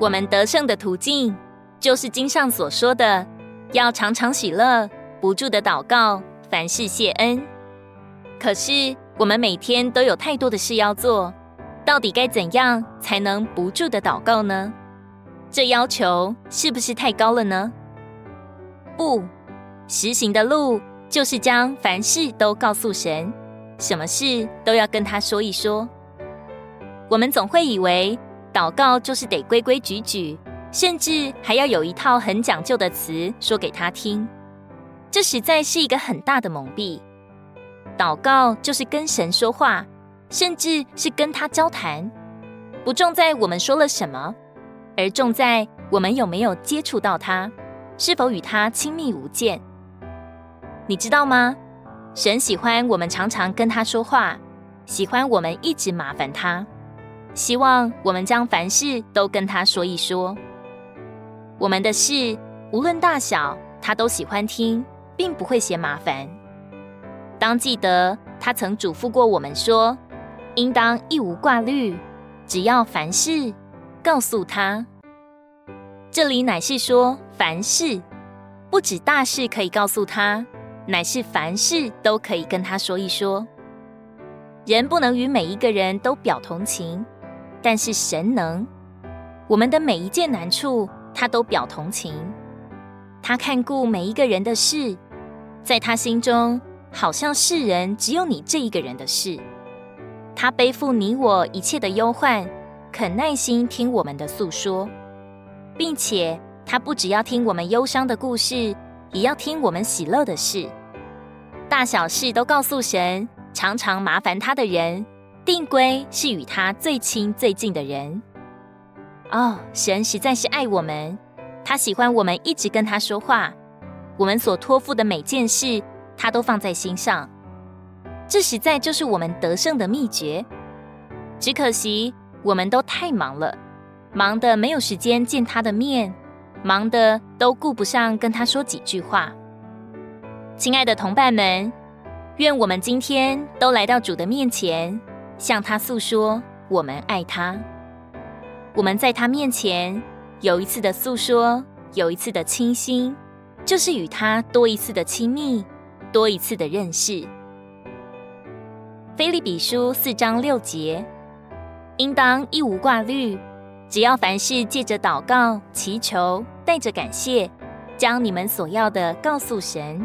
我们得胜的途径，就是经上所说的，要常常喜乐，不住的祷告，凡事谢恩。可是我们每天都有太多的事要做，到底该怎样才能不住的祷告呢？这要求是不是太高了呢？不，实行的路就是将凡事都告诉神，什么事都要跟他说一说。我们总会以为祷告就是得规规矩矩，甚至还要有一套很讲究的词说给他听，这实在是一个很大的蒙蔽。祷告就是跟神说话，甚至是跟他交谈，不重在我们说了什么，而重在我们有没有接触到他，是否与他亲密无间。你知道吗？神喜欢我们常常跟他说话，喜欢我们一直麻烦他，希望我们将凡事都跟他说一说。我们的事无论大小，他都喜欢听，并不会嫌麻烦。当记得，他曾嘱咐过我们说：“应当一无挂虑，只要凡事告诉他。”这里乃是说凡事，不止大事可以告诉他，乃是凡事都可以跟他说一说。人不能与每一个人都表同情，但是神能。我们的每一件难处，他都表同情。他看顾每一个人的事，在他心中。好像世人只有你这一个人的事，他背负你我一切的忧患，肯耐心听我们的诉说，并且他不只要听我们忧伤的故事，也要听我们喜乐的事。大小事都告诉神，常常麻烦他的人，定归是与他最亲最近的人。哦，神实在是爱我们，他喜欢我们一直跟他说话，我们所托付的每件事。他都放在心上，这实在就是我们得胜的秘诀。只可惜我们都太忙了，忙得没有时间见他的面，忙得都顾不上跟他说几句话。亲爱的同伴们，愿我们今天都来到主的面前，向他诉说我们爱他。我们在他面前有一次的诉说，有一次的倾心，就是与他多一次的亲密。多一次的认识。腓立比书四章六节，应当一无挂虑，只要凡事借着祷告、祈求，带着感谢，将你们所要的告诉神。